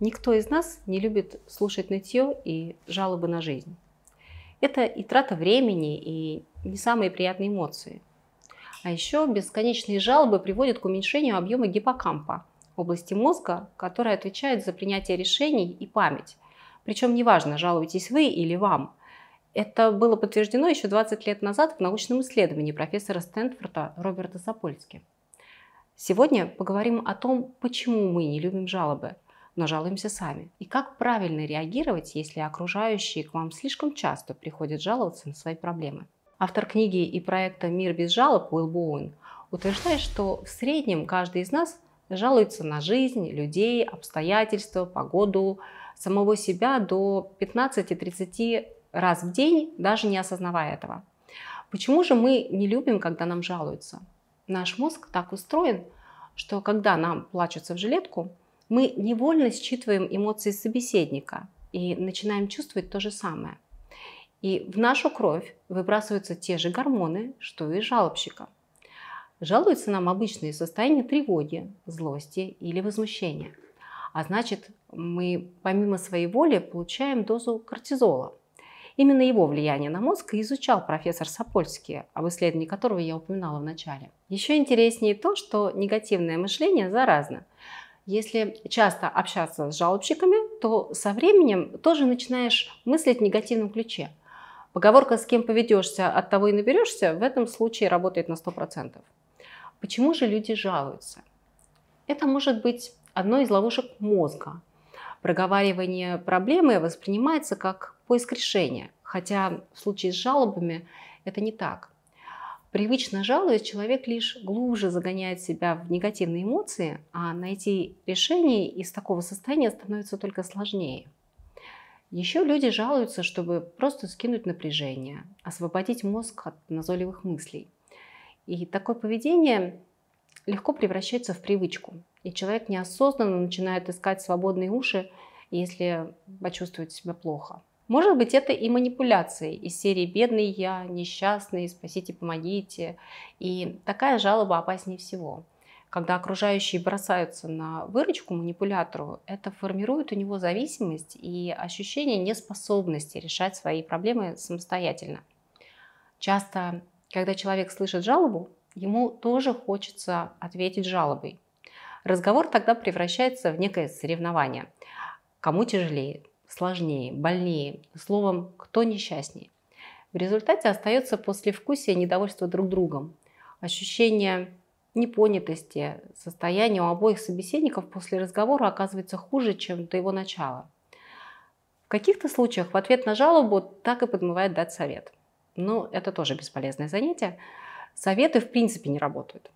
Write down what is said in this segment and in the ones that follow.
Никто из нас не любит слушать нытье и жалобы на жизнь. Это и трата времени, и не самые приятные эмоции. А еще бесконечные жалобы приводят к уменьшению объема гиппокампа, области мозга, которая отвечает за принятие решений и память. Причем неважно, жалуетесь вы или вам. Это было подтверждено еще 20 лет назад в научном исследовании профессора Стэнфорда Роберта Сапольски. Сегодня поговорим о том, почему мы не любим жалобы – но жалуемся сами. И как правильно реагировать, если окружающие к вам слишком часто приходят жаловаться на свои проблемы. Автор книги и проекта «Мир без жалоб» Уилл Боуэн утверждает, что в среднем каждый из нас жалуется на жизнь, людей, обстоятельства, погоду, самого себя до 15-30 раз в день, даже не осознавая этого. Почему же мы не любим, когда нам жалуются? Наш мозг так устроен, что когда нам плачутся в жилетку, мы невольно считываем эмоции собеседника и начинаем чувствовать то же самое. И в нашу кровь выбрасываются те же гормоны, что и жалобщика. Жалуются нам обычные состояния тревоги, злости или возмущения. А значит, мы помимо своей воли получаем дозу кортизола. Именно его влияние на мозг изучал профессор Сапольский, об исследовании которого я упоминала в начале. Еще интереснее то, что негативное мышление заразно. Если часто общаться с жалобщиками, то со временем тоже начинаешь мыслить в негативном ключе. Поговорка «с кем поведешься, от того и наберешься» в этом случае работает на 100%. Почему же люди жалуются? Это может быть одной из ловушек мозга. Проговаривание проблемы воспринимается как поиск решения, хотя в случае с жалобами это не так. Привычно жалуясь, человек лишь глубже загоняет себя в негативные эмоции, а найти решение из такого состояния становится только сложнее. Еще люди жалуются, чтобы просто скинуть напряжение, освободить мозг от назойливых мыслей. И такое поведение легко превращается в привычку. И человек неосознанно начинает искать свободные уши, если почувствует себя плохо. Может быть, это и манипуляции из серии «бедный я», «несчастный», «спасите, помогите». И такая жалоба опаснее всего. Когда окружающие бросаются на выручку манипулятору, это формирует у него зависимость и ощущение неспособности решать свои проблемы самостоятельно. Часто, когда человек слышит жалобу, ему тоже хочется ответить жалобой. Разговор тогда превращается в некое соревнование. Кому тяжелее, сложнее, больнее, словом, кто несчастнее. В результате остается послевкусие недовольства друг другом, ощущение непонятости, состояние у обоих собеседников после разговора оказывается хуже, чем до его начала. В каких-то случаях в ответ на жалобу так и подмывает дать совет. Но это тоже бесполезное занятие. Советы в принципе не работают.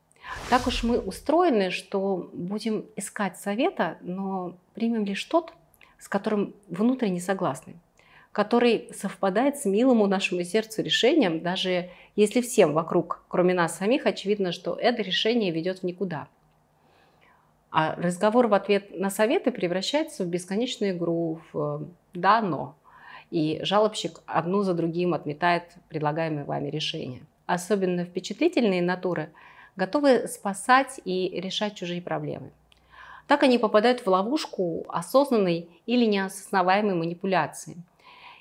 Так уж мы устроены, что будем искать совета, но примем лишь тот, с которым внутренне согласны, который совпадает с милому нашему сердцу решением, даже если всем вокруг, кроме нас самих, очевидно, что это решение ведет в никуда. А разговор в ответ на советы превращается в бесконечную игру в «да, но». И жалобщик одну за другим отметает предлагаемые вами решения. Особенно впечатлительные натуры готовы спасать и решать чужие проблемы. Так они попадают в ловушку осознанной или неосознаваемой манипуляции.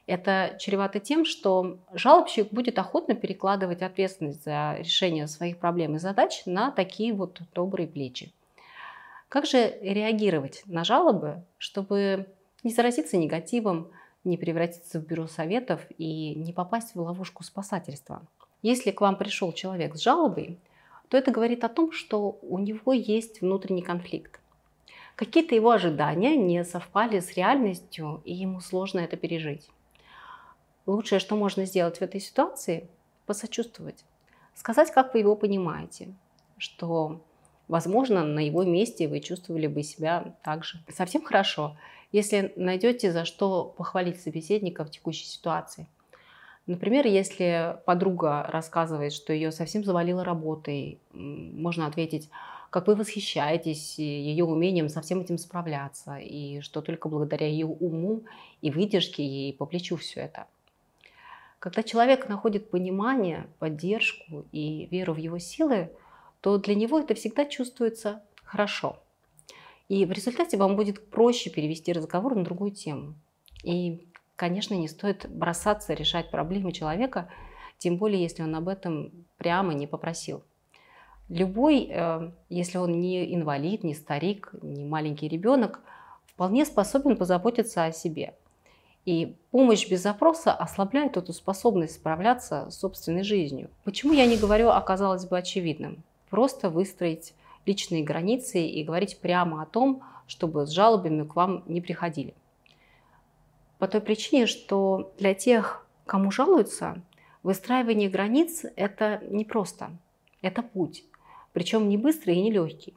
Это чревато тем, что жалобщик будет охотно перекладывать ответственность за решение своих проблем и задач на такие вот добрые плечи. Как же реагировать на жалобы, чтобы не заразиться негативом, не превратиться в бюро советов и не попасть в ловушку спасательства? Если к вам пришел человек с жалобой, то это говорит о том, что у него есть внутренний конфликт. Какие-то его ожидания не совпали с реальностью, и ему сложно это пережить. Лучшее, что можно сделать в этой ситуации, посочувствовать. Сказать, как вы его понимаете, что, возможно, на его месте вы чувствовали бы себя так же. Совсем хорошо, если найдете за что похвалить собеседника в текущей ситуации. Например, если подруга рассказывает, что ее совсем завалило работой, можно ответить, как вы восхищаетесь ее умением со всем этим справляться, и что только благодаря ее уму и выдержке ей по плечу все это. Когда человек находит понимание, поддержку и веру в его силы, то для него это всегда чувствуется хорошо. И в результате вам будет проще перевести разговор на другую тему. И, конечно, не стоит бросаться решать проблемы человека, тем более, если он об этом прямо не попросил. Любой, э, если он не инвалид, не старик, не маленький ребенок, вполне способен позаботиться о себе. И помощь без запроса ослабляет эту способность справляться с собственной жизнью. Почему я не говорю оказалось бы очевидным? Просто выстроить личные границы и говорить прямо о том, чтобы с жалобами к вам не приходили. По той причине, что для тех, кому жалуются, выстраивание границ – это непросто, это путь причем не быстрый и не легкий.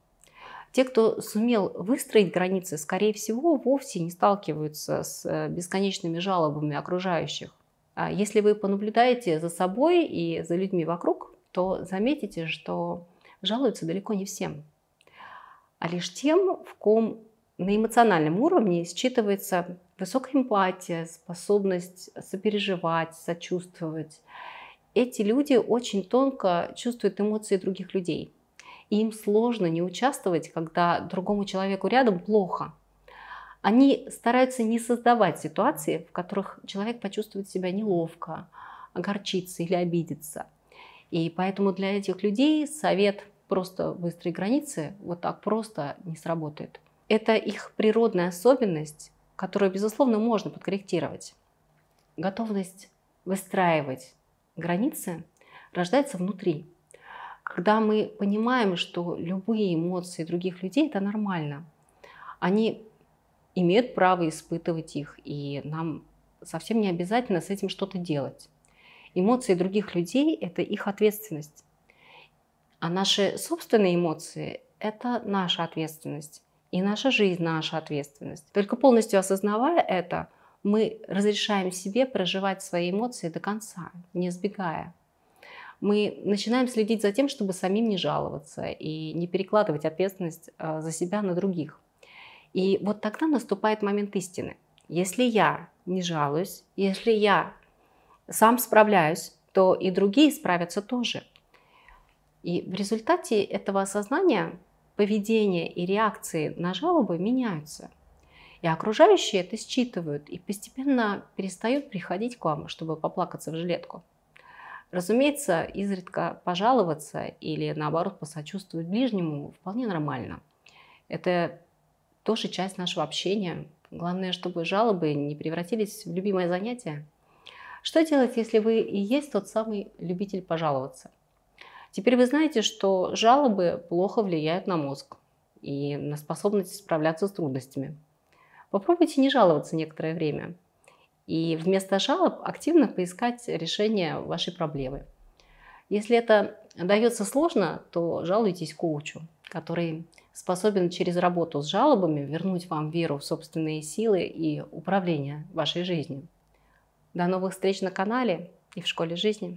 Те, кто сумел выстроить границы, скорее всего, вовсе не сталкиваются с э, бесконечными жалобами окружающих. А если вы понаблюдаете за собой и за людьми вокруг, то заметите, что жалуются далеко не всем, а лишь тем, в ком на эмоциональном уровне считывается высокая эмпатия, способность сопереживать, сочувствовать. Эти люди очень тонко чувствуют эмоции других людей – им сложно не участвовать, когда другому человеку рядом плохо. Они стараются не создавать ситуации, в которых человек почувствует себя неловко, огорчится или обидится. И поэтому для этих людей совет просто выстроить границы вот так просто не сработает. Это их природная особенность, которую, безусловно, можно подкорректировать. Готовность выстраивать границы рождается внутри когда мы понимаем, что любые эмоции других людей это нормально, они имеют право испытывать их, и нам совсем не обязательно с этим что-то делать. Эмоции других людей – это их ответственность. А наши собственные эмоции – это наша ответственность. И наша жизнь – наша ответственность. Только полностью осознавая это, мы разрешаем себе проживать свои эмоции до конца, не сбегая мы начинаем следить за тем, чтобы самим не жаловаться и не перекладывать ответственность а, за себя на других. И вот тогда наступает момент истины. Если я не жалуюсь, если я сам справляюсь, то и другие справятся тоже. И в результате этого осознания поведение и реакции на жалобы меняются. И окружающие это считывают и постепенно перестают приходить к вам, чтобы поплакаться в жилетку. Разумеется, изредка пожаловаться или наоборот посочувствовать ближнему вполне нормально. Это тоже часть нашего общения. Главное, чтобы жалобы не превратились в любимое занятие. Что делать, если вы и есть тот самый любитель пожаловаться? Теперь вы знаете, что жалобы плохо влияют на мозг и на способность справляться с трудностями. Попробуйте не жаловаться некоторое время – и вместо жалоб активно поискать решение вашей проблемы. Если это дается сложно, то жалуйтесь коучу, который способен через работу с жалобами вернуть вам веру в собственные силы и управление вашей жизнью. До новых встреч на канале и в школе жизни.